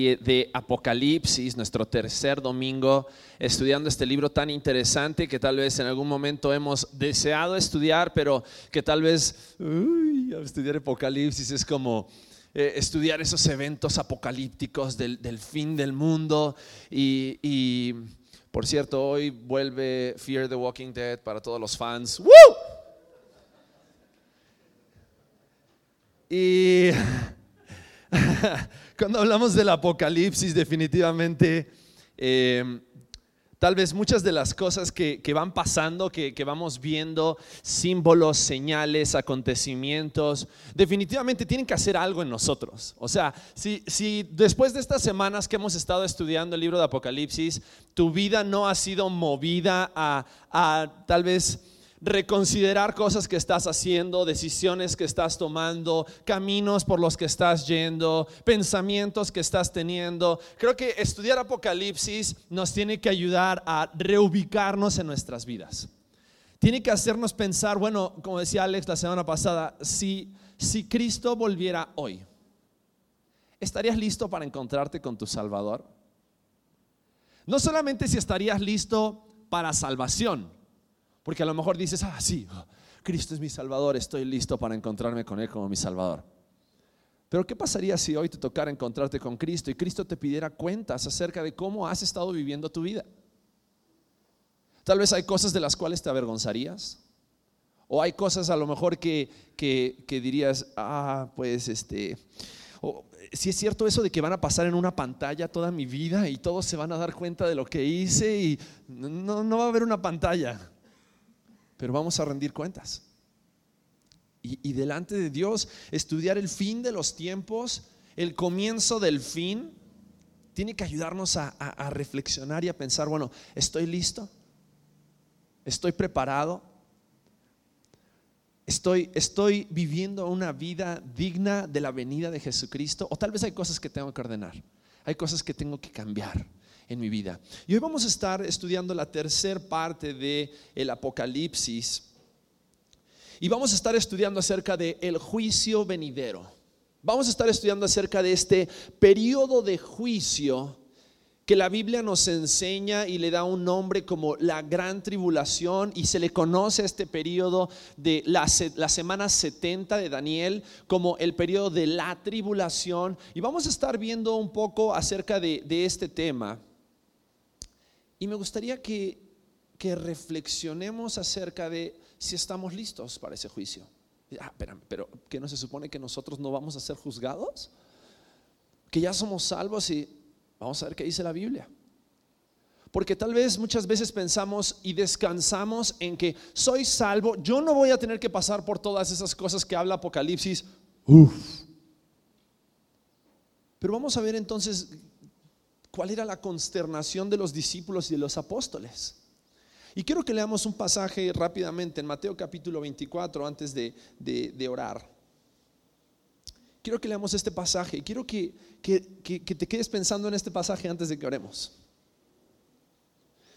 de Apocalipsis, nuestro tercer domingo, estudiando este libro tan interesante que tal vez en algún momento hemos deseado estudiar, pero que tal vez estudiar Apocalipsis es como eh, estudiar esos eventos apocalípticos del, fin del mundo. Y, por cierto, hoy vuelve Fear the Walking Dead para todos los fans. Y cuando hablamos del apocalipsis, definitivamente, eh, tal vez muchas de las cosas que, van pasando, que, vamos viendo, símbolos, señales, acontecimientos, definitivamente tienen que hacer algo en nosotros. O sea, si, si después de estas semanas que hemos estado estudiando el libro de Apocalipsis, tu vida no ha sido movida a, a tal vez reconsiderar cosas que estás haciendo, decisiones que estás tomando, caminos por los que estás yendo, pensamientos que estás teniendo. Creo que estudiar Apocalipsis nos tiene que ayudar a reubicarnos en nuestras vidas. Tiene que hacernos pensar, bueno, como decía Alex la semana pasada, si, si Cristo volviera hoy, ¿estarías listo para encontrarte con tu Salvador? No solamente si estarías listo para salvación, porque a lo mejor dices, ah, sí, Cristo es mi Salvador, estoy listo para encontrarme con Él como mi Salvador. Pero ¿qué pasaría si hoy te tocara encontrarte con Cristo y Cristo te pidiera cuentas acerca de cómo has estado viviendo tu vida? Tal vez hay cosas de las cuales te avergonzarías. O hay cosas a lo mejor que, que, dirías, ah, pues este, si es cierto eso de que van a pasar en una pantalla toda mi vida y todos se van a dar cuenta de lo que hice y no, no va a haber una pantalla pero vamos a rendir cuentas. Y, delante de Dios, estudiar el fin de los tiempos, el comienzo del fin, tiene que ayudarnos a, reflexionar y a pensar, bueno, ¿estoy listo? ¿Estoy preparado? Estoy, estoy, viviendo una vida digna de la venida de Jesucristo. O tal vez hay cosas que tengo que ordenar. Hay cosas que tengo que cambiar en mi vida. Y hoy vamos a estar estudiando la tercera parte de el Apocalipsis. Y vamos a estar estudiando acerca de el juicio venidero. Vamos a estar estudiando acerca de este periodo de juicio que la Biblia nos enseña y le da un nombre como la gran tribulación y se le conoce a este periodo de la, la, semana 70 de Daniel como el periodo de la tribulación. Y vamos a estar viendo un poco acerca de este tema. Y me gustaría que, reflexionemos acerca de si estamos listos para ese juicio. Ah, pero ¿que no se supone que nosotros no vamos a ser juzgados? Que ya somos salvos y vamos a ver qué dice la Biblia. Porque tal vez muchas veces pensamos y descansamos en que soy salvo, yo no voy a tener que pasar por todas esas cosas que habla Apocalipsis. Pero vamos a ver entonces cuál era la consternación de los discípulos y de los apóstoles. Y quiero que leamos un pasaje rápidamente en Mateo capítulo 24 antes de, orar. Quiero que leamos este pasaje y quiero que, que te quedes pensando en este pasaje antes de que oremos.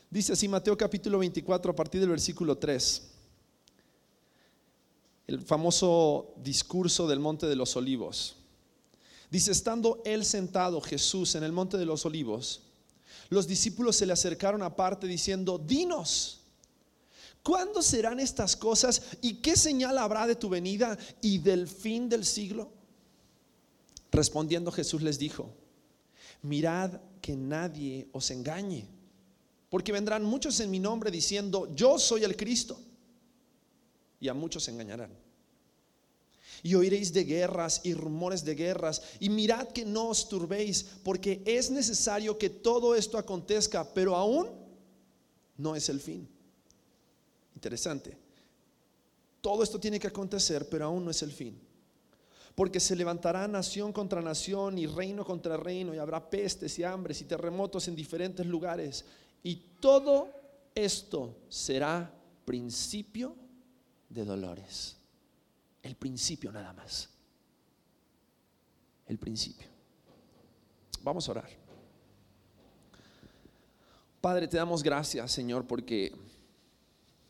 Dice así Mateo capítulo 24 a partir del versículo 3. El famoso discurso del Monte de los Olivos. Dice, estando él sentado, Jesús, en el monte de los olivos, los discípulos se le acercaron aparte diciendo, dinos, ¿cuándo serán estas cosas y qué señal habrá de tu venida y del fin del siglo? Respondiendo Jesús les dijo, mirad que nadie os engañe, porque vendrán muchos en mi nombre diciendo, yo soy el Cristo, y a muchos engañarán y oiréis de guerras y rumores de guerras. Y mirad que no os turbéis, porque es necesario que todo esto acontezca, pero aún no es el fin. Interesante. Todo esto tiene que acontecer, pero aún no es el fin. Porque se levantará nación contra nación y reino contra reino, y habrá pestes y hambres y terremotos en diferentes lugares. Y todo esto será principio de dolores. El principio nada más. El principio. Vamos a orar. Padre, te damos gracias, Señor, porque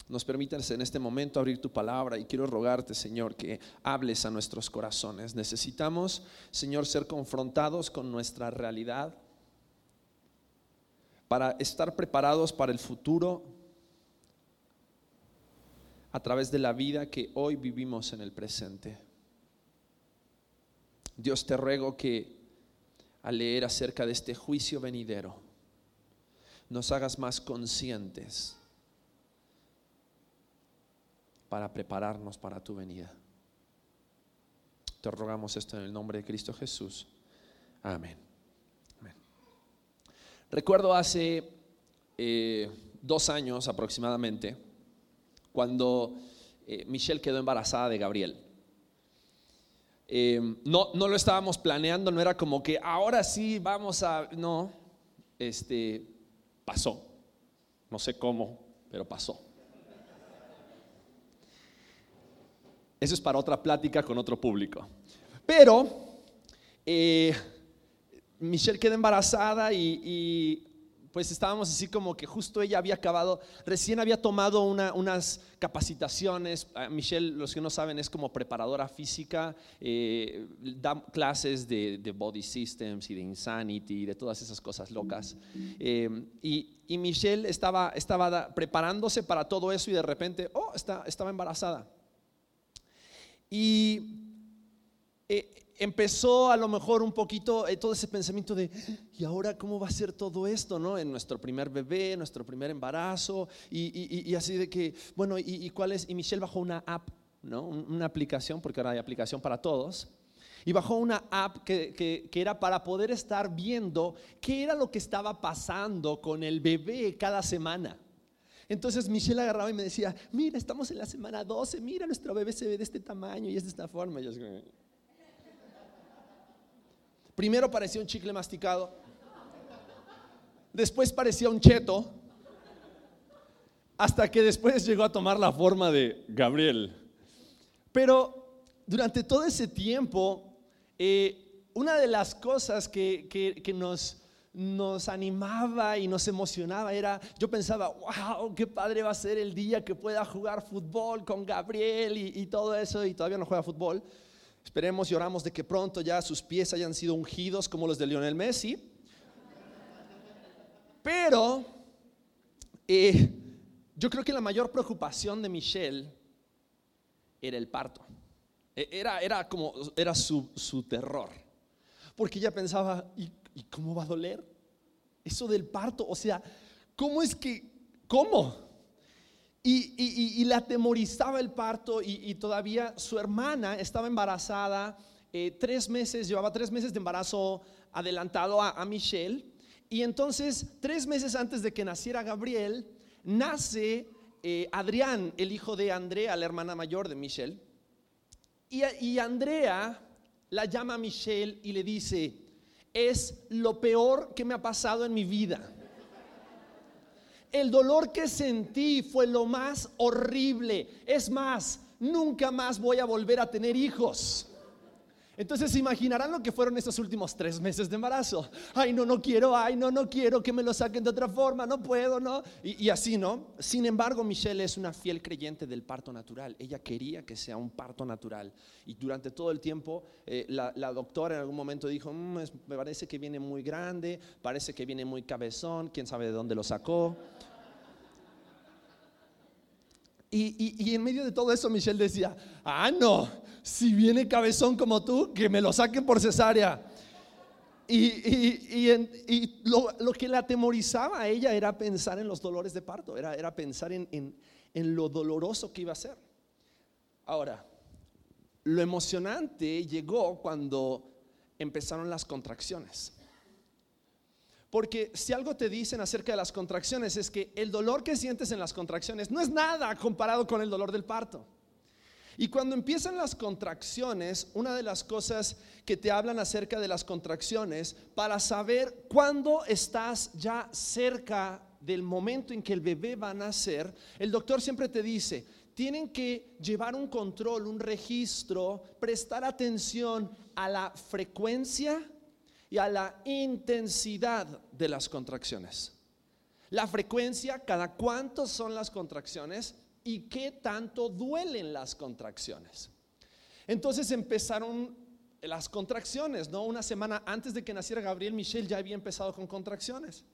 nos permitas en este momento abrir tu palabra y quiero rogarte, Señor, que hables a nuestros corazones. Necesitamos, Señor, ser confrontados con nuestra realidad para estar preparados para el futuro a través de la vida que hoy vivimos en el presente. Dios te ruego que al leer acerca de este juicio venidero, nos hagas más conscientes para prepararnos para tu venida. Te rogamos esto en el nombre de Cristo Jesús. Amén. Recuerdo hace eh, dos años aproximadamente, cuando eh, Michelle quedó embarazada de Gabriel. Eh, no, no lo estábamos planeando, no era como que ahora sí vamos a... No, este, pasó. No sé cómo, pero pasó. Eso es para otra plática con otro público. Pero eh, Michelle queda embarazada y, pues estábamos así como que justo ella había acabado, recién había tomado unas capacitaciones. Ah, Michelle, los que no saben, es como preparadora física, eh, da clases de, Body Systems y de Insanity, de todas esas cosas locas. Eh, y, Michelle estaba, estaba preparándose para todo eso y de repente, oh, está, estaba embarazada. Y eh, empezó a lo mejor un poquito eh, todo ese pensamiento de, ¿y ahora cómo va a ser todo esto? ¿no? En nuestro primer bebé, nuestro primer embarazo, y, así de que, bueno, ¿y, cuál es? Y Michelle bajó una app, ¿no? Una aplicación, porque ahora hay aplicación para todos. Y bajó una app que, que, era para poder estar viendo qué era lo que estaba pasando con el bebé cada semana. Entonces Michelle agarraba y me decía, mira, estamos en la semana 12, mira, nuestro bebé se ve de este tamaño y es de esta forma. Primero parecía un chicle masticado, después parecía un cheto, hasta que después llegó a tomar la forma de Gabriel. Pero durante todo ese tiempo, eh, una de las cosas que, que nos nos animaba y nos emocionaba era, yo pensaba, wow, qué padre va a ser el día que pueda jugar fútbol con Gabriel y, todo eso, y todavía no juega fútbol. Esperemos y oramos de que pronto ya sus pies hayan sido ungidos como los de Lionel Messi. Pero eh, yo creo que la mayor preocupación de Michelle era el parto. E, era, era como, era su, su terror. Porque ella pensaba, ¿y ¿y cómo va a doler? Eso del parto, o sea, ¿cómo es que, cómo? Y, y, le atemorizaba el parto y, todavía su hermana estaba embarazada, eh, tres meses, llevaba tres meses de embarazo adelantado a, Michelle. Y entonces, tres meses antes de que naciera Gabriel, nace eh, Adrián, el hijo de Andrea, la hermana mayor de Michelle. Y, y Andrea la llama a Michelle y le dice, es lo peor que me ha pasado en mi vida. El dolor que sentí fue lo más horrible. Es más, nunca más voy a volver a tener hijos. Entonces se imaginarán lo que fueron estos últimos tres meses de embarazo. Ay, no, no quiero, ay, no, no quiero que me lo saquen de otra forma, no puedo, ¿no? Y, así, ¿no? Sin embargo, Michelle es una fiel creyente del parto natural. Ella quería que sea un parto natural. Y durante todo el tiempo, eh, la, doctora en algún momento dijo, mm, me parece que viene muy grande, parece que viene muy cabezón, quién sabe de dónde lo sacó. Y en medio de todo eso, Michelle decía, ah, no, si viene cabezón como tú, que me lo saquen por cesárea. Y, lo, que la atemorizaba a ella era pensar en los dolores de parto, era, pensar en, en lo doloroso que iba a ser. Ahora, lo emocionante llegó cuando empezaron las contracciones. Porque si algo te dicen acerca de las contracciones es que el dolor que sientes en las contracciones no es nada comparado con el dolor del parto. Y cuando empiezan las contracciones, una de las cosas que te hablan acerca de las contracciones, para saber cuándo estás ya cerca del momento en que el bebé va a nacer, el doctor siempre te dice, tienen que llevar un control, un registro, prestar atención a la frecuencia y a la intensidad de las contracciones. La frecuencia, cada cuánto son las contracciones, y qué tanto duelen las contracciones. Entonces empezaron las contracciones, ¿no? Una semana antes de que naciera Gabriel, Michelle ya había empezado con contracciones.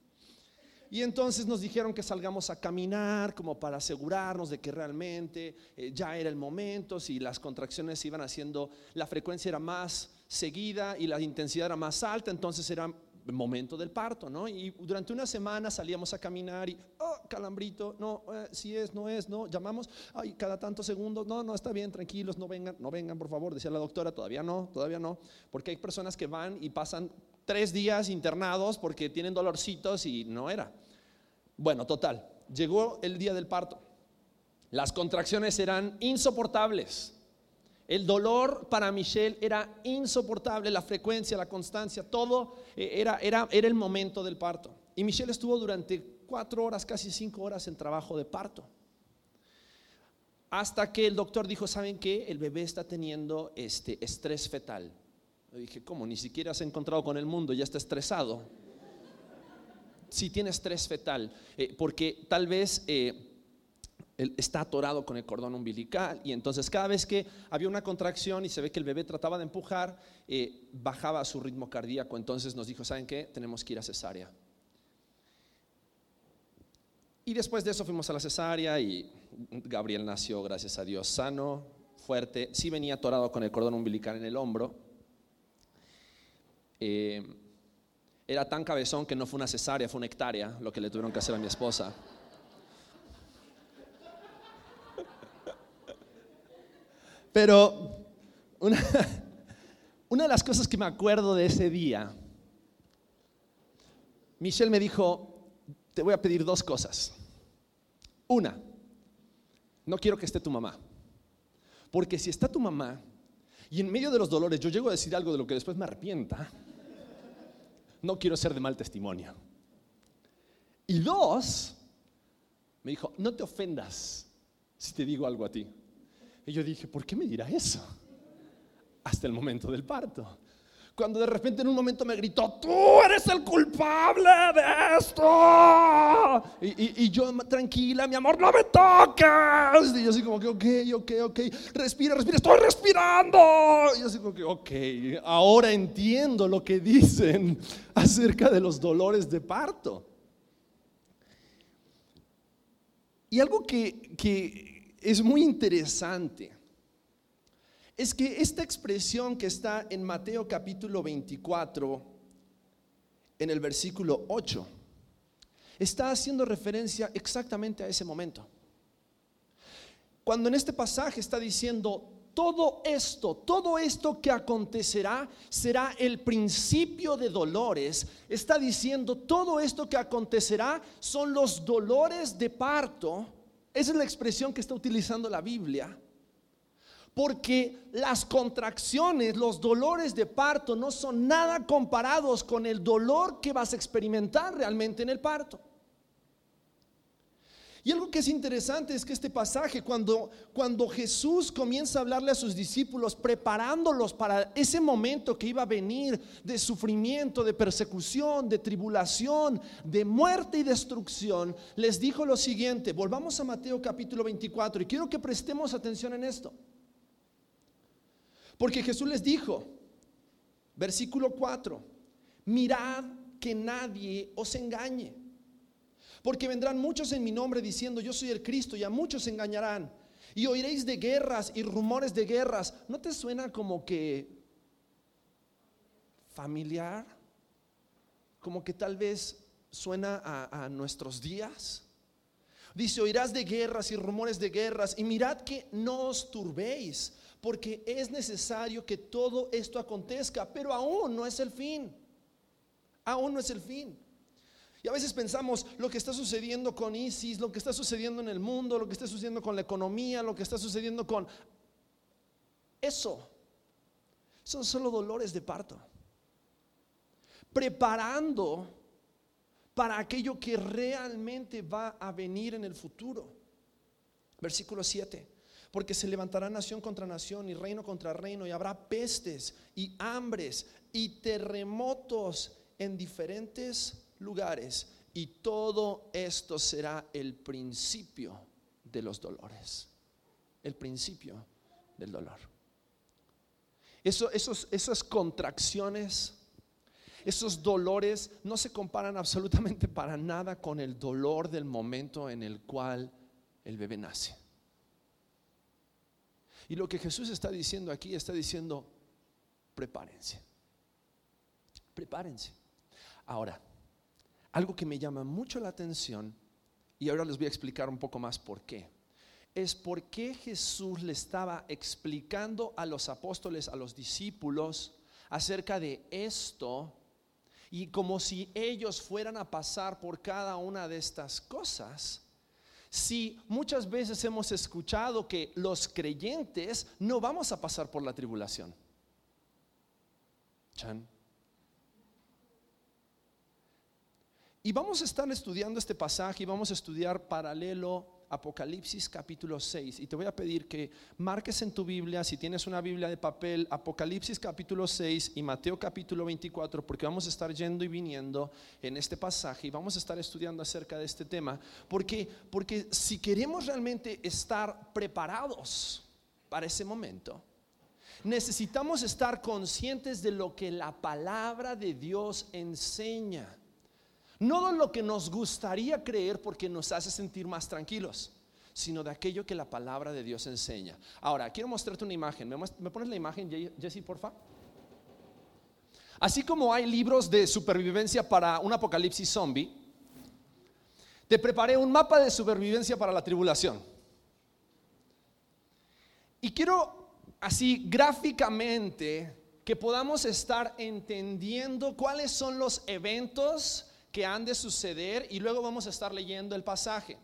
Y entonces nos dijeron que salgamos a caminar como para asegurarnos de que realmente eh, ya era el momento, si las contracciones iban haciendo, la frecuencia era más seguida y la intensidad era más alta, entonces era el momento del parto, ¿no? Y durante una semana salíamos a caminar y, oh, calambrito, no, eh, si es, no es, no, llamamos, ay, cada tantos segundos, no, no, está bien, tranquilos, no vengan, no vengan, por favor, decía la doctora, todavía no, todavía no, porque hay personas que van y pasan tres días internados porque tienen dolorcitos y no era. Bueno, total, llegó el día del parto. Las contracciones eran insoportables. El dolor para Michelle era insoportable, la frecuencia, la constancia, todo eh, era, era, era el momento del parto. Y Michelle estuvo durante cuatro horas, casi cinco horas en trabajo de parto. Hasta que el doctor dijo, ¿saben qué? El bebé está teniendo este estrés fetal. Le dije, ¿cómo? Ni siquiera se ha encontrado con el mundo, ya está estresado. Sí, tiene estrés fetal, eh, porque tal vez eh, está atorado con el cordón umbilical y entonces cada vez que había una contracción y se ve que el bebé trataba de empujar, eh, bajaba su ritmo cardíaco. Entonces nos dijo, ¿saben qué? Tenemos que ir a cesárea. Y después de eso fuimos a la cesárea y Gabriel nació, gracias a Dios, sano, fuerte. Sí venía atorado con el cordón umbilical en el hombro. Eh, era tan cabezón que no fue una cesárea, fue una hectárea lo que le tuvieron que hacer a mi esposa. Pero una, de las cosas que me acuerdo de ese día, Michelle me dijo, te voy a pedir dos cosas. Una, no quiero que esté tu mamá. Porque si está tu mamá y en medio de los dolores yo llego a decir algo de lo que después me arrepienta, no quiero ser de mal testimonio. Y dos, me dijo, no te ofendas si te digo algo a ti. Y yo dije, ¿por qué me dirá eso? Hasta el momento del parto cuando de repente en un momento me gritó, tú eres el culpable de esto. Y, yo, tranquila, mi amor, no me toques. Y yo así como que, ok, ok, ok, respira, respira, estoy respirando. Y yo así como que, ok, ahora entiendo lo que dicen acerca de los dolores de parto. Y algo que, que es muy interesante es que esta expresión que está en Mateo capítulo 24, en el versículo 8, está haciendo referencia exactamente a ese momento. Cuando en este pasaje está diciendo, todo esto, todo esto que acontecerá será el principio de dolores. Está diciendo, todo esto que acontecerá son los dolores de parto. Esa es la expresión que está utilizando la Biblia. Porque las contracciones, los dolores de parto no son nada comparados con el dolor que vas a experimentar realmente en el parto. Y algo que es interesante es que este pasaje, cuando, cuando Jesús comienza a hablarle a sus discípulos, preparándolos para ese momento que iba a venir de sufrimiento, de persecución, de tribulación, de muerte y destrucción, les dijo lo siguiente, volvamos a Mateo capítulo 24 y quiero que prestemos atención en esto. Porque Jesús les dijo, versículo 4, mirad que nadie os engañe. Porque vendrán muchos en mi nombre diciendo, yo soy el Cristo, y a muchos engañarán. Y oiréis de guerras y rumores de guerras. ¿No te suena como que familiar? Como que tal vez suena a, a nuestros días. Dice, oirás de guerras y rumores de guerras. Y mirad que no os turbéis porque es necesario que todo esto acontezca, pero aún no es el fin. Aún no es el fin. Y a veces pensamos lo que está sucediendo con ISIS, lo que está sucediendo en el mundo, lo que está sucediendo con la economía, lo que está sucediendo con... Eso son solo dolores de parto. Preparando para aquello que realmente va a venir en el futuro. Versículo 7 porque se levantará nación contra nación y reino contra reino y habrá pestes y hambres y terremotos en diferentes lugares y todo esto será el principio de los dolores. El principio del dolor. Eso, esos, esas contracciones, esos dolores no se comparan absolutamente para nada con el dolor del momento en el cual el bebé nace. Y lo que Jesús está diciendo aquí, está diciendo, prepárense. Prepárense. Ahora, algo que me llama mucho la atención, y ahora les voy a explicar un poco más por qué, es por qué Jesús le estaba explicando a los apóstoles, a los discípulos, acerca de esto, y como si ellos fueran a pasar por cada una de estas cosas si muchas veces hemos escuchado que los creyentes no vamos a pasar por la tribulación? Chan. Y vamos a estar estudiando este pasaje y vamos a estudiar paralelo Apocalipsis capítulo 6. Y te voy a pedir que marques en tu Biblia, si tienes una Biblia de papel, Apocalipsis capítulo 6 y Mateo capítulo 24, porque vamos a estar yendo y viniendo en este pasaje y vamos a estar estudiando acerca de este tema. Porque, porque si queremos realmente estar preparados para ese momento, necesitamos estar conscientes de lo que la palabra de Dios enseña. No de lo que nos gustaría creer porque nos hace sentir más tranquilos, sino de aquello que la palabra de Dios enseña. Ahora, quiero mostrarte una imagen. ¿Me, pones la imagen, Jesse, porfa? Así como hay libros de supervivencia para un apocalipsis zombie, te preparé un mapa de supervivencia para la tribulación. Y quiero así gráficamente que podamos estar entendiendo cuáles son los eventos que han de suceder y luego vamos a estar leyendo el pasaje.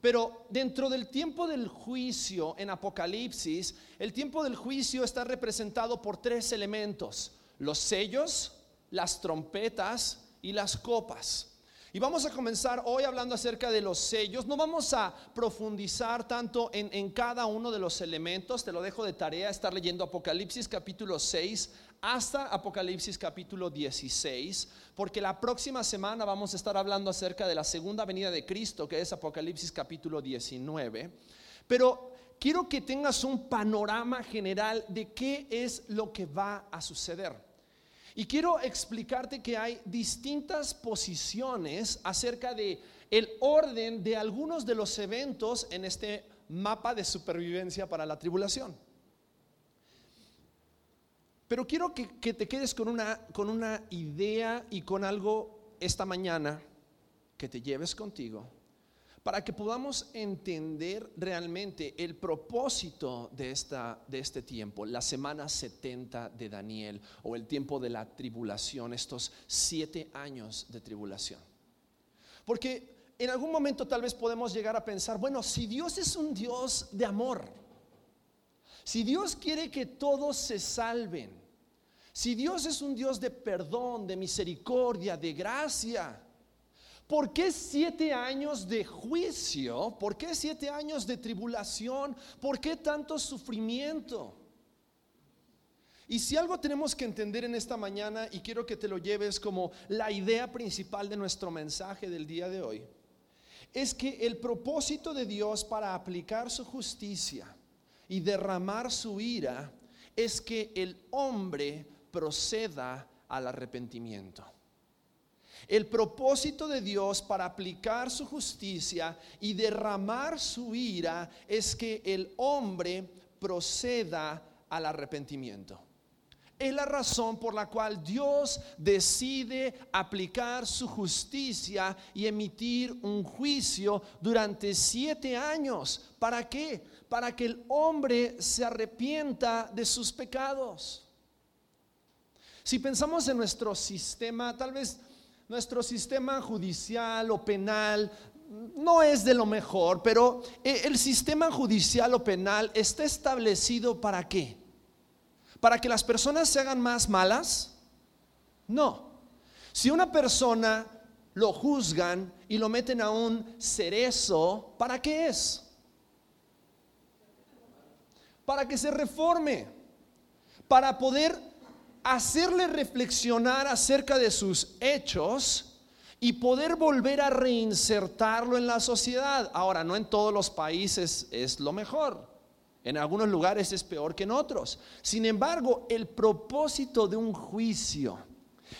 Pero dentro del tiempo del juicio en Apocalipsis, el tiempo del juicio está representado por tres elementos, los sellos, las trompetas y las copas. Y vamos a comenzar hoy hablando acerca de los sellos. No vamos a profundizar tanto en, en, cada uno de los elementos. Te lo dejo de tarea estar leyendo Apocalipsis capítulo 6 hasta Apocalipsis capítulo 16, porque la próxima semana vamos a estar hablando acerca de la segunda venida de Cristo, que es Apocalipsis capítulo 19. Pero quiero que tengas un panorama general de qué es lo que va a suceder. Y quiero explicarte que hay distintas posiciones acerca de el orden de algunos de los eventos en este mapa de supervivencia para la tribulación. Pero quiero que, te quedes con una, con una idea y con algo esta mañana que te lleves contigo para que podamos entender realmente el propósito de, esta, de este tiempo, la semana 70 de Daniel o el tiempo de la tribulación, estos siete años de tribulación. Porque en algún momento tal vez podemos llegar a pensar, bueno, si Dios es un Dios de amor, si Dios quiere que todos se salven, si Dios es un Dios de perdón, de misericordia, de gracia, ¿por qué siete años de juicio? ¿Por qué siete años de tribulación? ¿Por qué tanto sufrimiento? Y si algo tenemos que entender en esta mañana, y quiero que te lo lleves como la idea principal de nuestro mensaje del día de hoy, es que el propósito de Dios para aplicar su justicia y derramar su ira es que el hombre proceda al arrepentimiento. El propósito de Dios para aplicar su justicia y derramar su ira es que el hombre proceda al arrepentimiento. Es la razón por la cual Dios decide aplicar su justicia y emitir un juicio durante siete años. ¿Para qué? Para que el hombre se arrepienta de sus pecados. Si pensamos en nuestro sistema, tal vez nuestro sistema judicial o penal no es de lo mejor, pero eh, el sistema judicial o penal está establecido para qué? ¿Para que las personas se hagan más malas? No. Si una persona lo juzgan y lo meten a un cerezo, ¿para qué es? Para que se reforme, para poder hacerle reflexionar acerca de sus hechos y poder volver a reinsertarlo en la sociedad. Ahora, no en todos los países es lo mejor. En algunos lugares es peor que en otros. Sin embargo, el propósito de un juicio,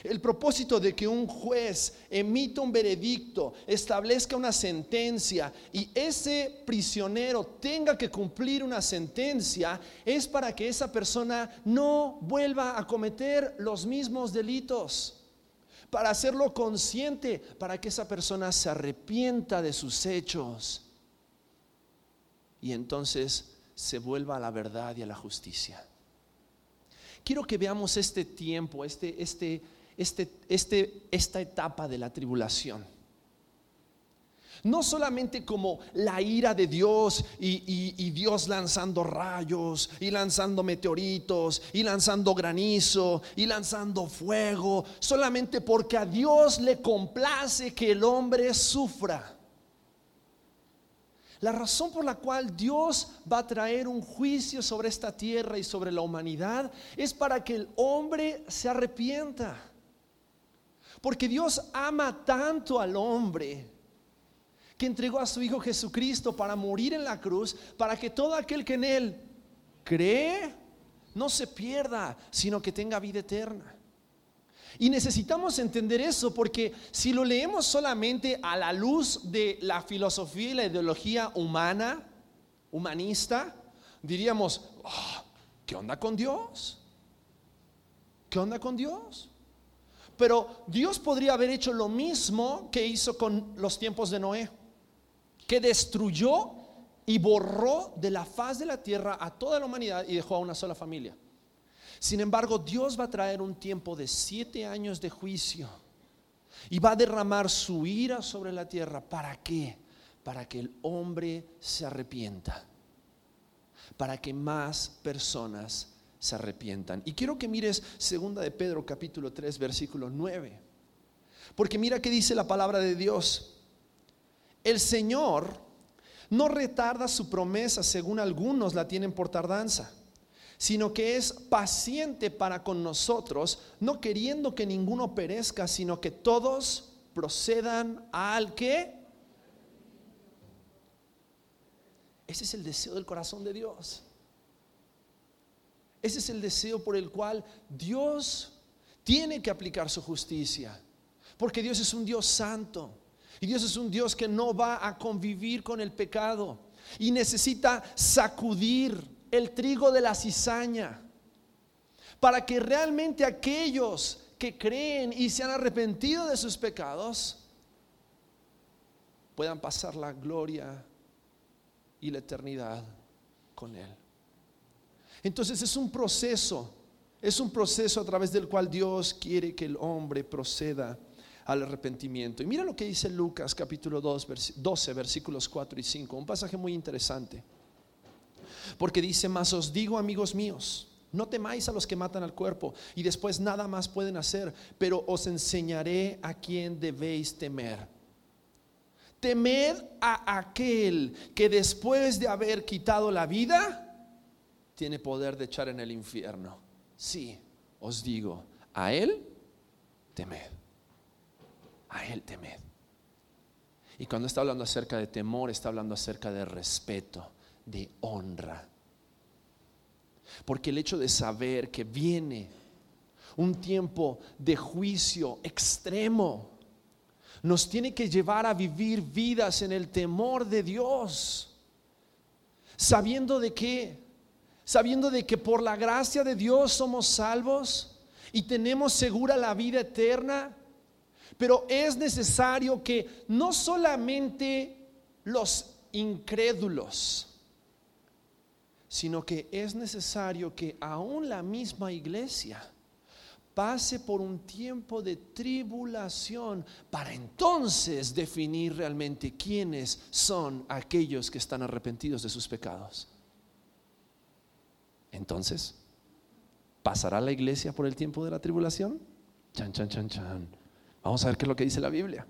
el propósito de que un juez emita un veredicto, establezca una sentencia y ese prisionero tenga que cumplir una sentencia, es para que esa persona no vuelva a cometer los mismos delitos para hacerlo consciente, para que esa persona se arrepienta de sus hechos y entonces se vuelva a la verdad y a la justicia. Quiero que veamos este tiempo, este, este, este, este, esta etapa de la tribulación no solamente como la ira de Dios y, Dios lanzando rayos y lanzando meteoritos y lanzando granizo y lanzando fuego, solamente porque a Dios le complace que el hombre sufra. La razón por la cual Dios va a traer un juicio sobre esta tierra y sobre la humanidad es para que el hombre se arrepienta. Porque Dios ama tanto al hombre que entregó a su Hijo Jesucristo para morir en la cruz, para que todo aquel que en Él cree no se pierda, sino que tenga vida eterna. Y necesitamos entender eso porque si lo leemos solamente a la luz de la filosofía y la ideología humana, humanista, diríamos, ah, ¿qué onda con Dios? ¿Qué onda con Dios? Pero Dios podría haber hecho lo mismo que hizo con los tiempos de Noé que destruyó y borró de la faz de la tierra a toda la humanidad y dejó a una sola familia. Sin embargo, Dios va a traer un tiempo de siete años de juicio y va a derramar su ira sobre la tierra. ¿Para qué? Para que el hombre se arrepienta. Para que más personas se arrepientan. Y quiero que mires segunda de Pedro capítulo 3 versículo 9. Porque mira que dice la palabra de Dios. El Señor no retarda su promesa según algunos la tienen por tardanza, sino que es paciente para con nosotros, no queriendo que ninguno perezca, sino que todos procedan al que. Ese es el deseo del corazón de Dios. Ese es el deseo por el cual Dios tiene que aplicar su justicia. Porque Dios es un Dios santo. Y Dios es un Dios que no va a convivir con el pecado y necesita sacudir el trigo de la cizaña para que realmente aquellos que creen y se han arrepentido de sus pecados puedan pasar la gloria y la eternidad con Él. Entonces es un proceso, es un proceso a través del cual Dios quiere que el hombre proceda al arrepentimiento. Y mira lo que dice Lucas capítulo 2, 12, versículos 4 y 5, un pasaje muy interesante. Porque dice, más os digo amigos míos, no temáis a los que matan al cuerpo y después nada más pueden hacer, pero os enseñaré a quién debéis temer. Temed a aquel que después de haber quitado la vida, tiene poder de echar en el infierno. Sí, os digo, a él temed a Él temed. Y cuando está hablando acerca de temor, está hablando acerca de respeto, de honra. Porque el hecho de saber que viene un tiempo de juicio extremo nos tiene que llevar a vivir vidas en el temor de Dios, sabiendo de qué, sabiendo de que por la gracia de Dios somos salvos y tenemos segura la vida eterna pero es necesario que no solamente los incrédulos, sino que es necesario que aún la misma iglesia pase por un tiempo de tribulación para entonces definir realmente quiénes son aquellos que están arrepentidos de sus pecados. Entonces, ¿pasará la iglesia por el tiempo de la tribulación? Chan, chan, chan, chan. Vamos a ver qué es lo que dice la Biblia.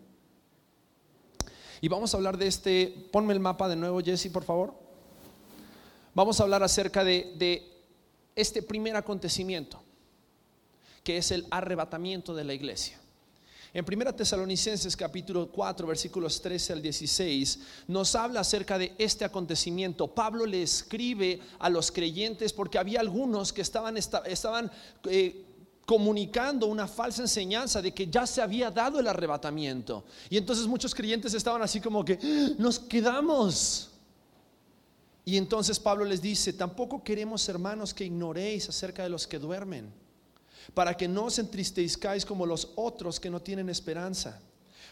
Y vamos a hablar de este, ponme el mapa de nuevo, Jesse, por favor. Vamos a hablar acerca de, de este primer acontecimiento, que es el arrebatamiento de la iglesia. En 1 Tesalonicenses capítulo 4 versículos 13 al 16 nos habla acerca de este acontecimiento. Pablo le escribe a los creyentes porque había algunos que estaban, eh, comunicando una falsa enseñanza de que ya se había dado el arrebatamiento. Y entonces muchos creyentes estaban así como que ¡Ah! nos quedamos. Y entonces Pablo les dice, tampoco queremos hermanos que ignoréis acerca de los que duermen para que no os entristezcáis como los otros que no tienen esperanza.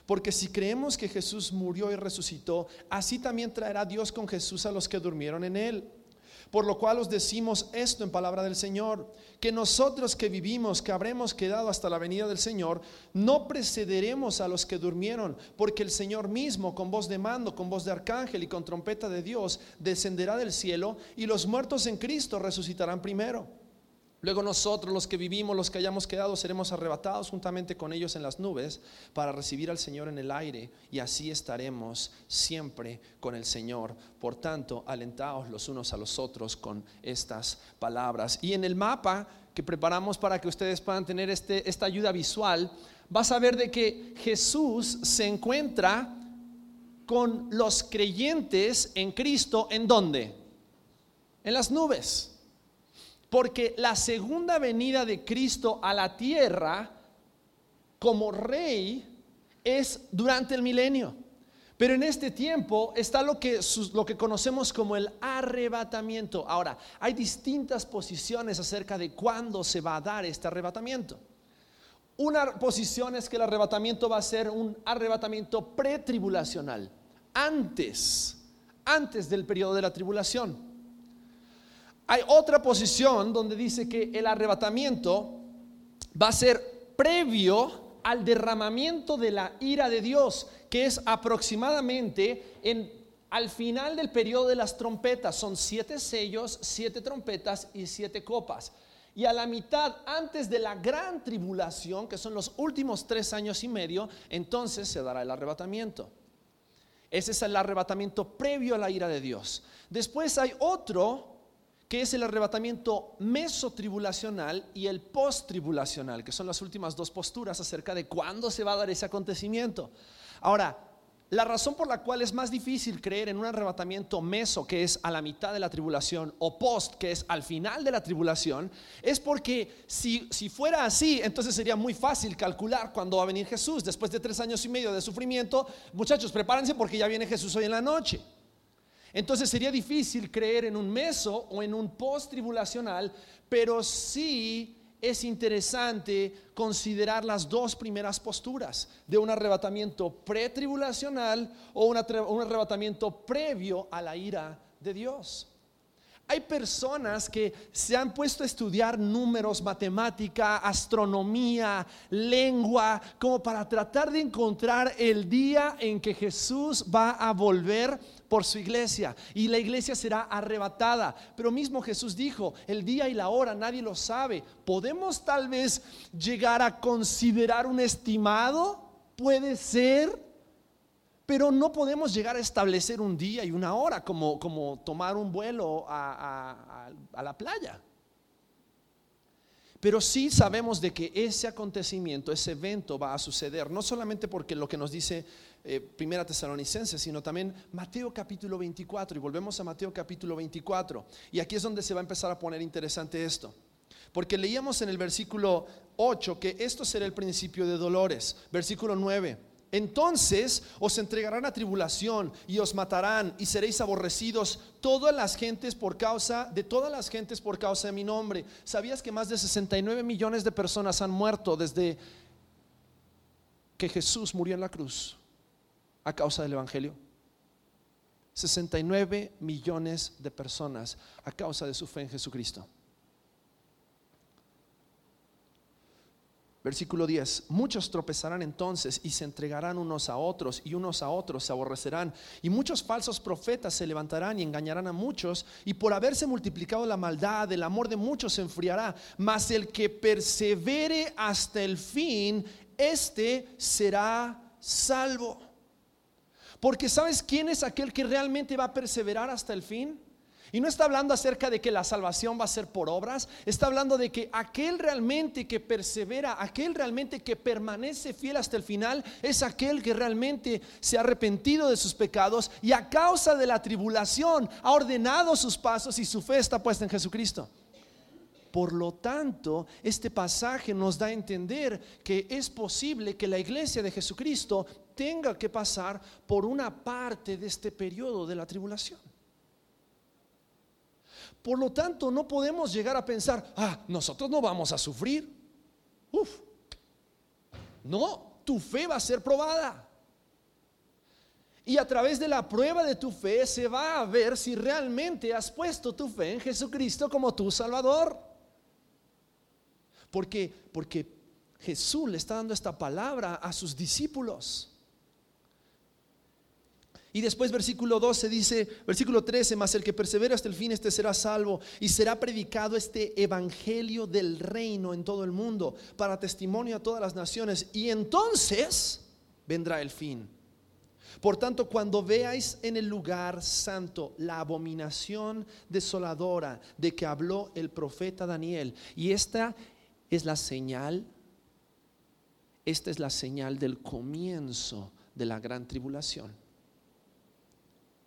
Porque si creemos que Jesús murió y resucitó, así también traerá Dios con Jesús a los que durmieron en él. Por lo cual os decimos esto en palabra del Señor, que nosotros que vivimos, que habremos quedado hasta la venida del Señor, no precederemos a los que durmieron, porque el Señor mismo, con voz de mando, con voz de arcángel y con trompeta de Dios, descenderá del cielo, y los muertos en Cristo resucitarán primero. Luego nosotros, los que vivimos, los que hayamos quedado, seremos arrebatados juntamente con ellos en las nubes para recibir al Señor en el aire y así estaremos siempre con el Señor. Por tanto, alentaos los unos a los otros con estas palabras. Y en el mapa que preparamos para que ustedes puedan tener este, esta ayuda visual, vas a ver de que Jesús se encuentra con los creyentes en Cristo, ¿en dónde? En las nubes. Porque la segunda venida de Cristo a la tierra como rey es durante el milenio. Pero en este tiempo está lo que, lo que conocemos como el arrebatamiento. Ahora, hay distintas posiciones acerca de cuándo se va a dar este arrebatamiento. Una posición es que el arrebatamiento va a ser un arrebatamiento pretribulacional, antes, antes del periodo de la tribulación. Hay otra posición donde dice que el arrebatamiento va a ser previo al derramamiento de la ira de Dios, que es aproximadamente en, al final del periodo de las trompetas. Son siete sellos, siete trompetas y siete copas. Y a la mitad, antes de la gran tribulación, que son los últimos tres años y medio, entonces se dará el arrebatamiento. Ese es el arrebatamiento previo a la ira de Dios. Después hay otro que es el arrebatamiento mesotribulacional y el posttribulacional, que son las últimas dos posturas acerca de cuándo se va a dar ese acontecimiento. Ahora, la razón por la cual es más difícil creer en un arrebatamiento meso, que es a la mitad de la tribulación, o post, que es al final de la tribulación, es porque si, si fuera así, entonces sería muy fácil calcular cuándo va a venir Jesús. Después de tres años y medio de sufrimiento, muchachos, prepárense porque ya viene Jesús hoy en la noche. Entonces sería difícil creer en un meso o en un post-tribulacional, pero sí es interesante considerar las dos primeras posturas de un arrebatamiento pretribulacional o un arrebatamiento previo a la ira de Dios. Hay personas que se han puesto a estudiar números, matemática, astronomía, lengua, como para tratar de encontrar el día en que Jesús va a volver por su iglesia y la iglesia será arrebatada. Pero mismo Jesús dijo, el día y la hora nadie lo sabe. ¿Podemos tal vez llegar a considerar un estimado? Puede ser pero no podemos llegar a establecer un día y una hora como, como tomar un vuelo a, la playa. Pero sí sabemos de que ese acontecimiento, ese evento va a suceder, no solamente porque lo que nos dice eh, Primera Tesalonicense, sino también Mateo capítulo 24. Y volvemos a Mateo capítulo 24. Y aquí es donde se va a empezar a poner interesante esto. Porque leíamos en el versículo 8 que esto será el principio de dolores. Versículo 9. Entonces os entregarán a tribulación y os matarán y seréis aborrecidos todas las gentes por causa de todas las gentes por causa de mi nombre. ¿Sabías que más de 69 millones de personas han muerto desde que Jesús murió en la cruz a causa del evangelio? 69 millones de personas a causa de su fe en Jesucristo. Versículo 10, muchos tropezarán entonces y se entregarán unos a otros y unos a otros se aborrecerán y muchos falsos profetas se levantarán y engañarán a muchos y por haberse multiplicado la maldad, el amor de muchos se enfriará, mas el que persevere hasta el fin, este será salvo. Porque ¿sabes quién es aquel que realmente va a perseverar hasta el fin? Y no está hablando acerca de que la salvación va a ser por obras, está hablando de que aquel realmente que persevera, aquel realmente que permanece fiel hasta el final, es aquel que realmente se ha arrepentido de sus pecados y a causa de la tribulación ha ordenado sus pasos y su fe está puesta en Jesucristo. Por lo tanto, este pasaje nos da a entender que es posible que la iglesia de Jesucristo tenga que pasar por una parte de este periodo de la tribulación. Por lo tanto, no podemos llegar a pensar, ah, nosotros no vamos a sufrir. Uf, no, tu fe va a ser probada. Y a través de la prueba de tu fe se va a ver si realmente has puesto tu fe en Jesucristo como tu Salvador. Porque, porque Jesús le está dando esta palabra a sus discípulos. Y después versículo 12 dice, versículo 13, más el que persevera hasta el fin, este será salvo y será predicado este evangelio del reino en todo el mundo para testimonio a todas las naciones. Y entonces vendrá el fin. Por tanto, cuando veáis en el lugar santo la abominación desoladora de que habló el profeta Daniel, y esta es la señal, esta es la señal del comienzo de la gran tribulación.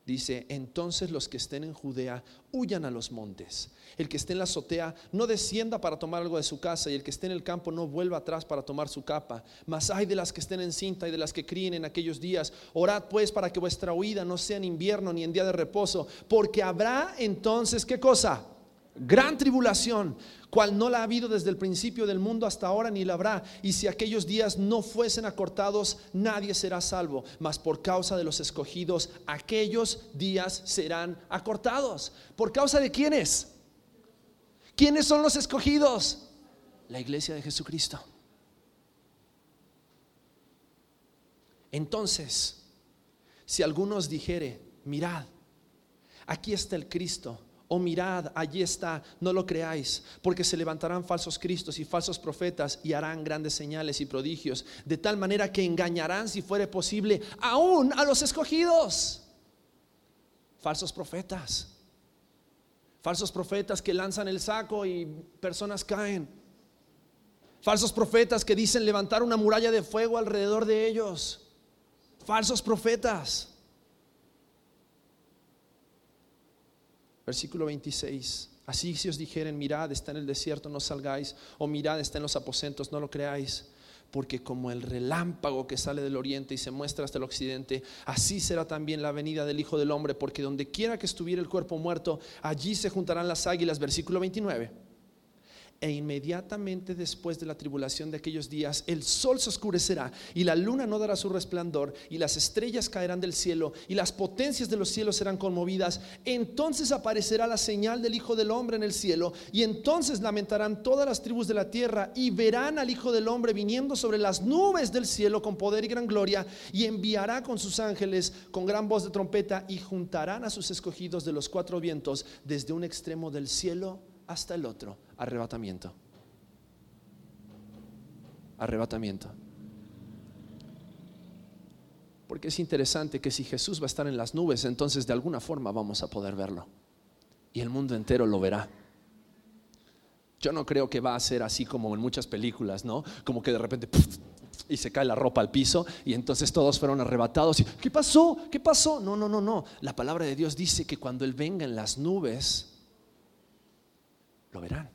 Dice, entonces los que estén en Judea huyan a los montes. El que esté en la azotea no descienda para tomar algo de su casa y el que esté en el campo no vuelva atrás para tomar su capa. Mas hay de las que estén en cinta y de las que críen en aquellos días. Orad pues para que vuestra huida no sea en invierno ni en día de reposo, porque habrá entonces, ¿qué cosa? Gran tribulación cual no la ha habido desde el principio del mundo hasta ahora ni la habrá. Y si aquellos días no fuesen acortados, nadie será salvo. Mas por causa de los escogidos, aquellos días serán acortados. ¿Por causa de quiénes? ¿Quiénes son los escogidos? La iglesia de Jesucristo. Entonces, si algunos dijere, mirad, aquí está el Cristo oh mirad, allí está, no lo creáis, porque se levantarán falsos cristos y falsos profetas y harán grandes señales y prodigios, de tal manera que engañarán, si fuere posible, aún a los escogidos. Falsos profetas, falsos profetas que lanzan el saco y personas caen. Falsos profetas que dicen levantar una muralla de fuego alrededor de ellos. Falsos profetas. Versículo 26. Así si os dijeren, mirad, está en el desierto, no salgáis, o mirad, está en los aposentos, no lo creáis. Porque como el relámpago que sale del oriente y se muestra hasta el occidente, así será también la venida del Hijo del Hombre, porque donde quiera que estuviera el cuerpo muerto, allí se juntarán las águilas. Versículo 29 e inmediatamente después de la tribulación de aquellos días el sol se oscurecerá y la luna no dará su resplandor y las estrellas caerán del cielo y las potencias de los cielos serán conmovidas. Entonces aparecerá la señal del Hijo del Hombre en el cielo y entonces lamentarán todas las tribus de la tierra y verán al Hijo del Hombre viniendo sobre las nubes del cielo con poder y gran gloria y enviará con sus ángeles con gran voz de trompeta y juntarán a sus escogidos de los cuatro vientos desde un extremo del cielo hasta el otro arrebatamiento. Arrebatamiento. Porque es interesante que si Jesús va a estar en las nubes, entonces de alguna forma vamos a poder verlo. Y el mundo entero lo verá. Yo no creo que va a ser así como en muchas películas, ¿no? Como que de repente y se cae la ropa al piso y entonces todos fueron arrebatados. Y, ¿Qué pasó? ¿Qué pasó? No, no, no, no. La palabra de Dios dice que cuando Él venga en las nubes, lo verán.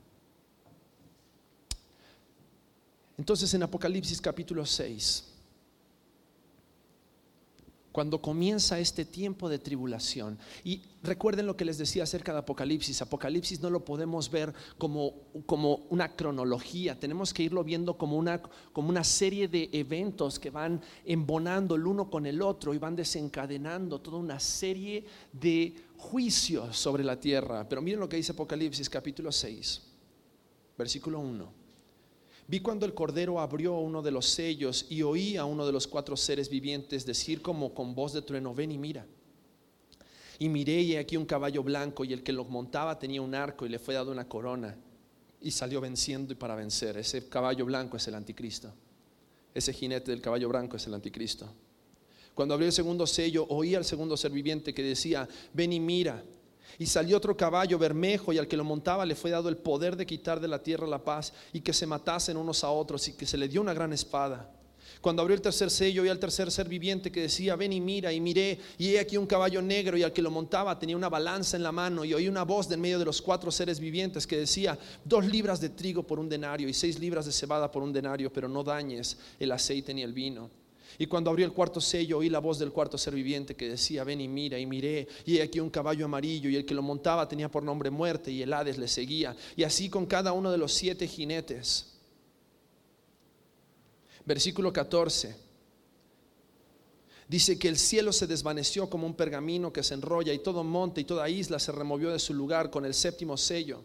Entonces en Apocalipsis capítulo 6, cuando comienza este tiempo de tribulación, y recuerden lo que les decía acerca de Apocalipsis, Apocalipsis no lo podemos ver como, como una cronología, tenemos que irlo viendo como una, como una serie de eventos que van embonando el uno con el otro y van desencadenando toda una serie de juicios sobre la tierra. Pero miren lo que dice Apocalipsis capítulo 6, versículo 1. Vi cuando el Cordero abrió uno de los sellos y oí a uno de los cuatro seres vivientes decir como con voz de trueno, ven y mira. Y miré y aquí un caballo blanco y el que lo montaba tenía un arco y le fue dado una corona y salió venciendo y para vencer. Ese caballo blanco es el anticristo. Ese jinete del caballo blanco es el anticristo. Cuando abrió el segundo sello, oí al segundo ser viviente que decía, ven y mira. Y salió otro caballo bermejo y al que lo montaba le fue dado el poder de quitar de la tierra la paz y que se matasen unos a otros y que se le dio una gran espada. Cuando abrió el tercer sello, vi al tercer ser viviente que decía, ven y mira, y miré, y he aquí un caballo negro, y al que lo montaba tenía una balanza en la mano, y oí una voz de en medio de los cuatro seres vivientes que decía, dos libras de trigo por un denario, y seis libras de cebada por un denario, pero no dañes el aceite ni el vino. Y cuando abrió el cuarto sello, oí la voz del cuarto ser viviente que decía, ven y mira, y miré, y he aquí un caballo amarillo, y el que lo montaba tenía por nombre muerte, y el Hades le seguía, y así con cada uno de los siete jinetes. Versículo 14. Dice que el cielo se desvaneció como un pergamino que se enrolla y todo monte y toda isla se removió de su lugar con el séptimo sello.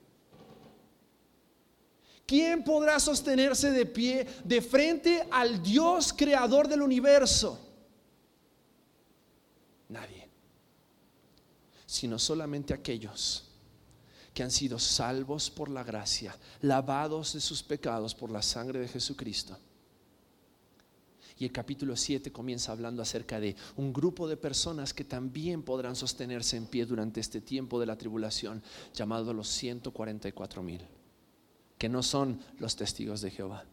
¿Quién podrá sostenerse de pie de frente al Dios creador del universo? Nadie. Sino solamente aquellos que han sido salvos por la gracia, lavados de sus pecados por la sangre de Jesucristo. Y el capítulo 7 comienza hablando acerca de un grupo de personas que también podrán sostenerse en pie durante este tiempo de la tribulación, llamado los 144 mil que no son los testigos de Jehová,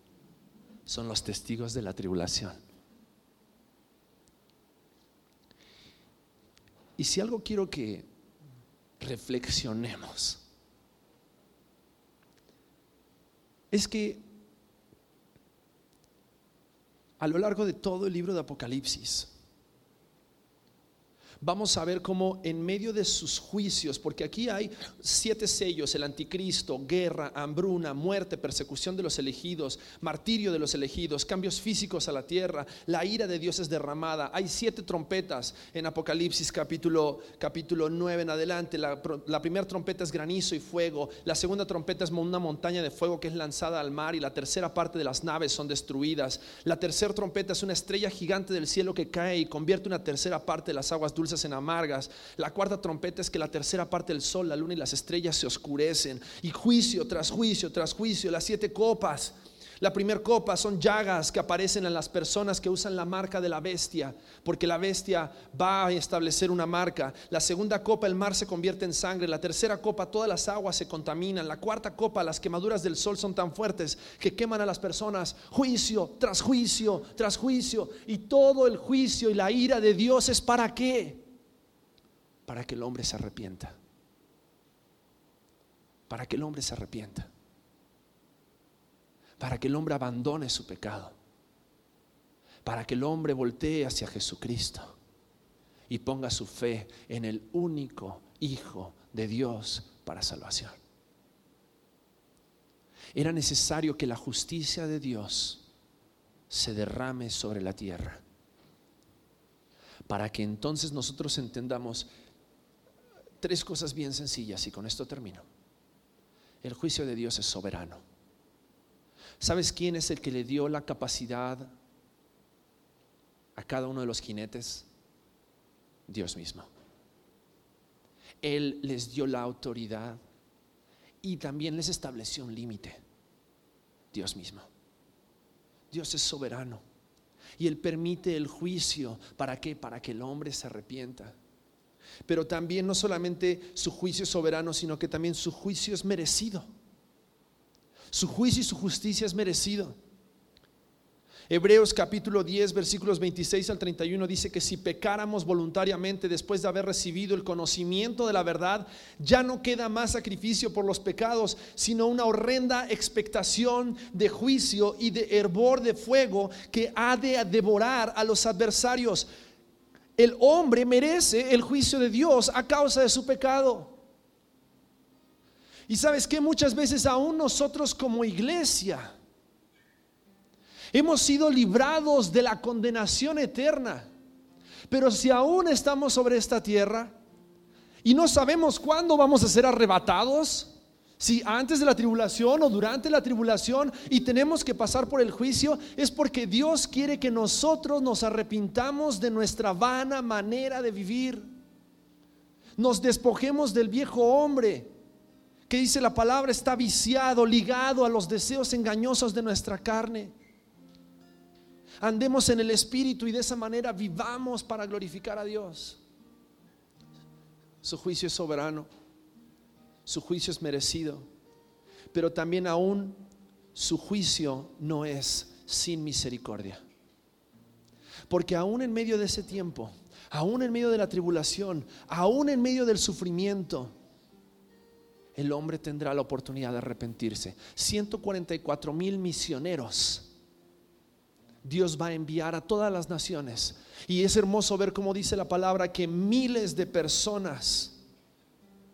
son los testigos de la tribulación. Y si algo quiero que reflexionemos, es que a lo largo de todo el libro de Apocalipsis, vamos a ver cómo en medio de sus juicios, porque aquí hay siete sellos, el anticristo, guerra, hambruna, muerte, persecución de los elegidos, martirio de los elegidos, cambios físicos a la tierra, la ira de Dios es derramada. Hay siete trompetas en Apocalipsis capítulo, capítulo 9 en adelante. La, la primera trompeta es granizo y fuego, la segunda trompeta es una montaña de fuego que es lanzada al mar y la tercera parte de las naves son destruidas. La tercera trompeta es una estrella gigante del cielo que cae y convierte una tercera parte de las aguas dulces en amargas. La cuarta trompeta es que la tercera parte del sol, la luna y las estrellas se oscurecen. Y juicio tras juicio tras juicio, las siete copas. La primera copa son llagas que aparecen en las personas que usan la marca de la bestia, porque la bestia va a establecer una marca. La segunda copa, el mar se convierte en sangre. La tercera copa, todas las aguas se contaminan. La cuarta copa, las quemaduras del sol son tan fuertes que queman a las personas. Juicio tras juicio tras juicio. Y todo el juicio y la ira de Dios es para qué? para que el hombre se arrepienta. Para que el hombre se arrepienta. Para que el hombre abandone su pecado. Para que el hombre voltee hacia Jesucristo y ponga su fe en el único Hijo de Dios para salvación. Era necesario que la justicia de Dios se derrame sobre la tierra para que entonces nosotros entendamos Tres cosas bien sencillas y con esto termino. El juicio de Dios es soberano. ¿Sabes quién es el que le dio la capacidad a cada uno de los jinetes? Dios mismo. Él les dio la autoridad y también les estableció un límite. Dios mismo. Dios es soberano. Y Él permite el juicio. ¿Para qué? Para que el hombre se arrepienta. Pero también no solamente su juicio es soberano, sino que también su juicio es merecido. Su juicio y su justicia es merecido. Hebreos capítulo 10 versículos 26 al 31 dice que si pecáramos voluntariamente después de haber recibido el conocimiento de la verdad, ya no queda más sacrificio por los pecados, sino una horrenda expectación de juicio y de hervor de fuego que ha de devorar a los adversarios el hombre merece el juicio de Dios a causa de su pecado. Y sabes que muchas veces aún nosotros como iglesia hemos sido librados de la condenación eterna. Pero si aún estamos sobre esta tierra y no sabemos cuándo vamos a ser arrebatados, Si antes de la tribulación o durante la tribulación y tenemos que pasar por el juicio, es porque Dios quiere que nosotros nos arrepintamos de nuestra vana manera de vivir. Nos despojemos del viejo hombre que dice la palabra está viciado, ligado a los deseos engañosos de nuestra carne. Andemos en el Espíritu y de esa manera vivamos para glorificar a Dios. Su juicio es soberano su juicio es merecido, pero también aún su juicio no es sin misericordia. Porque aún en medio de ese tiempo, aún en medio de la tribulación, aún en medio del sufrimiento, el hombre tendrá la oportunidad de arrepentirse. 144 mil misioneros. Dios va a enviar a todas las naciones. Y es hermoso ver cómo dice la palabra que miles de personas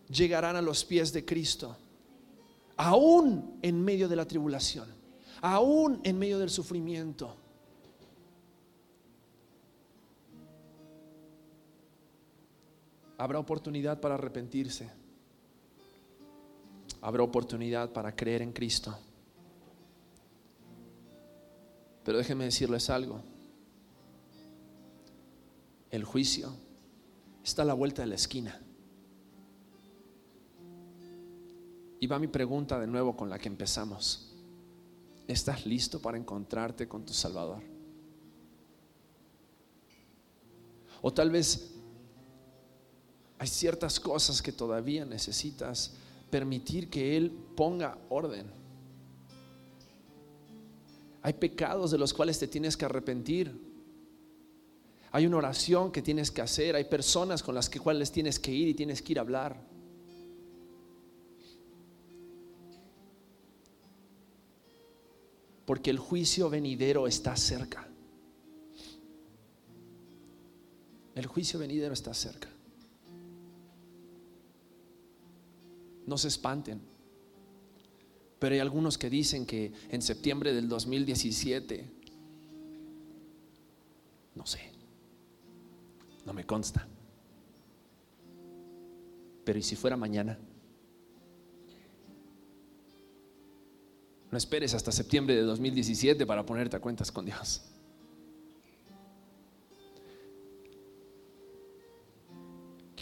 llegarán a los pies de Cristo, aún en medio de la tribulación, aún en medio del sufrimiento. Habrá oportunidad para arrepentirse. Habrá oportunidad para creer en Cristo. Pero déjenme decirles algo. El juicio está a la vuelta de la esquina. Y va mi pregunta de nuevo con la que empezamos. ¿Estás listo para encontrarte con tu Salvador? O tal vez hay ciertas cosas que todavía necesitas permitir que Él ponga orden. Hay pecados de los cuales te tienes que arrepentir. Hay una oración que tienes que hacer. Hay personas con las que cuales tienes que ir y tienes que ir a hablar. porque el juicio venidero está cerca. El juicio venidero está cerca. No se espanten. Pero hay algunos que dicen que en septiembre del 2017, no sé, no me consta. Pero ¿y si fuera mañana? No esperes hasta septiembre de 2017 para ponerte a cuentas con Dios.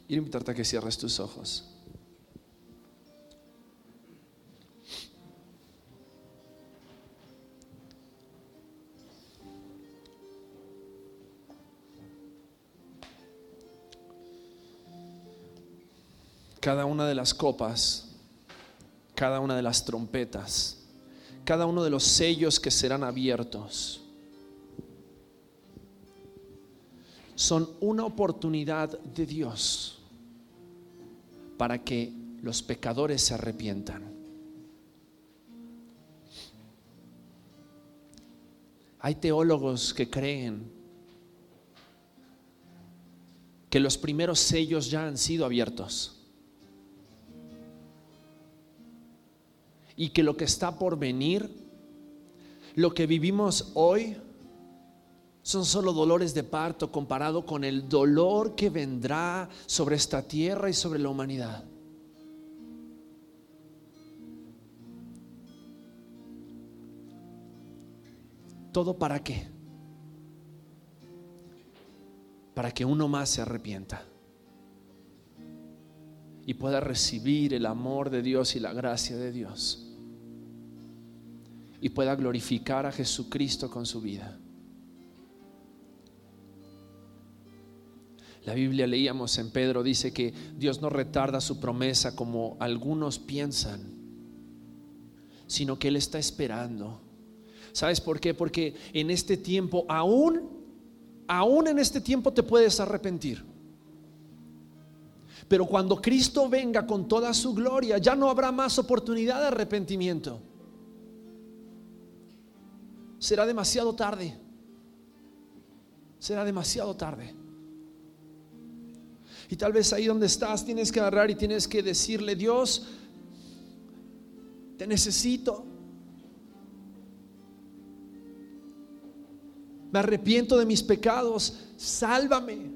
Quiero invitarte a que cierres tus ojos. Cada una de las copas, cada una de las trompetas, cada uno de los sellos que serán abiertos son una oportunidad de Dios para que los pecadores se arrepientan. Hay teólogos que creen que los primeros sellos ya han sido abiertos. Y que lo que está por venir, lo que vivimos hoy, son solo dolores de parto comparado con el dolor que vendrá sobre esta tierra y sobre la humanidad. ¿Todo para qué? Para que uno más se arrepienta y pueda recibir el amor de Dios y la gracia de Dios y pueda glorificar a Jesucristo con su vida. La Biblia leíamos en Pedro, dice que Dios no retarda su promesa como algunos piensan, sino que Él está esperando. ¿Sabes por qué? Porque en este tiempo, aún, aún en este tiempo te puedes arrepentir. Pero cuando Cristo venga con toda su gloria, ya no habrá más oportunidad de arrepentimiento. Será demasiado tarde. Será demasiado tarde. Y tal vez ahí donde estás tienes que agarrar y tienes que decirle, Dios, te necesito. Me arrepiento de mis pecados. Sálvame.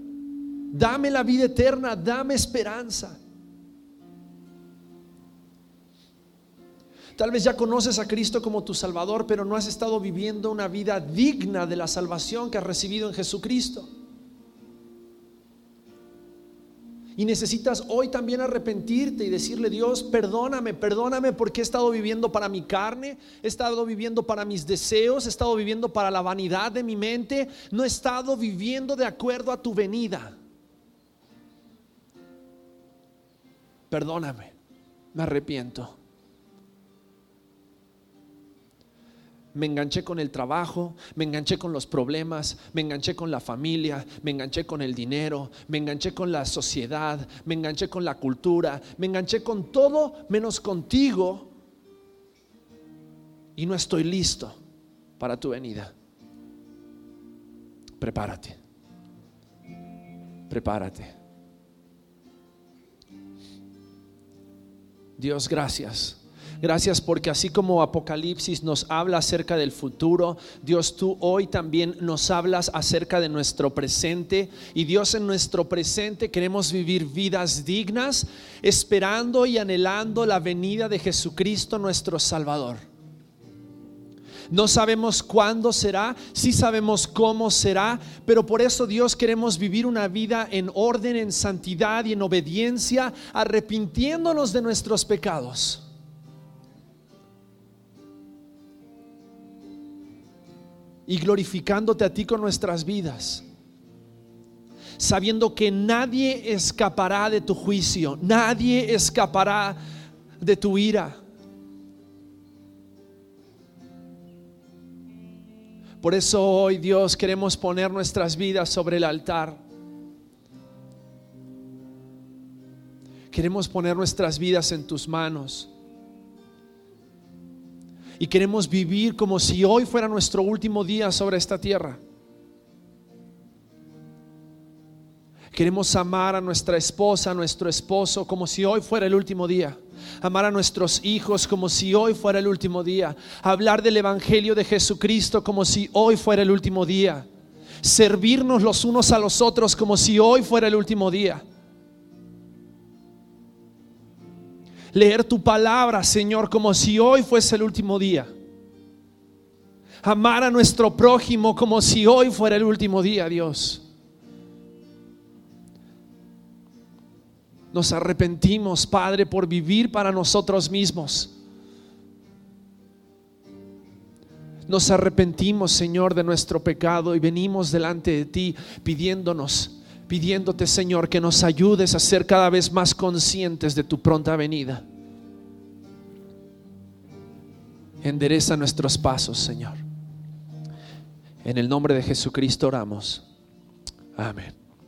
Dame la vida eterna, dame esperanza. Tal vez ya conoces a Cristo como tu Salvador, pero no has estado viviendo una vida digna de la salvación que has recibido en Jesucristo. Y necesitas hoy también arrepentirte y decirle, Dios, perdóname, perdóname porque he estado viviendo para mi carne, he estado viviendo para mis deseos, he estado viviendo para la vanidad de mi mente, no he estado viviendo de acuerdo a tu venida. Perdóname, me arrepiento. me enganché con el trabajo, me enganché con los problemas, me enganché con la familia, me enganché con el dinero, me enganché con la sociedad, me enganché con la cultura, me enganché con todo menos contigo y no estoy listo para tu venida. Prepárate. Prepárate. Dios, gracias Gracias porque así como Apocalipsis nos habla acerca del futuro, Dios tú hoy también nos hablas acerca de nuestro presente. Y Dios en nuestro presente queremos vivir vidas dignas, esperando y anhelando la venida de Jesucristo nuestro Salvador. No sabemos cuándo será, sí sabemos cómo será, pero por eso Dios queremos vivir una vida en orden, en santidad y en obediencia, arrepintiéndonos de nuestros pecados. y glorificándote a ti con nuestras vidas. Sabiendo que nadie escapará de tu juicio, nadie escapará de tu ira. Por eso hoy Dios queremos poner nuestras vidas sobre el altar. Queremos poner nuestras vidas en tus manos y queremos vivir como si hoy fuera nuestro último día sobre esta tierra. Queremos amar a nuestra esposa, a nuestro esposo, como si hoy fuera el último día. Amar a nuestros hijos como si hoy fuera el último día. Hablar del Evangelio de Jesucristo como si hoy fuera el último día. Servirnos los unos a los otros como si hoy fuera el último día. leer tu palabra, Señor, como si hoy fuese el último día. Amar a nuestro prójimo como si hoy fuera el último día, Dios. Nos arrepentimos, Padre, por vivir para nosotros mismos. Nos arrepentimos, Señor, de nuestro pecado y venimos delante de ti pidiéndonos pidiéndote, Señor, que nos ayudes a ser cada vez más conscientes de tu pronta venida. Endereza nuestros pasos, Señor. En el nombre de Jesucristo oramos. Amén.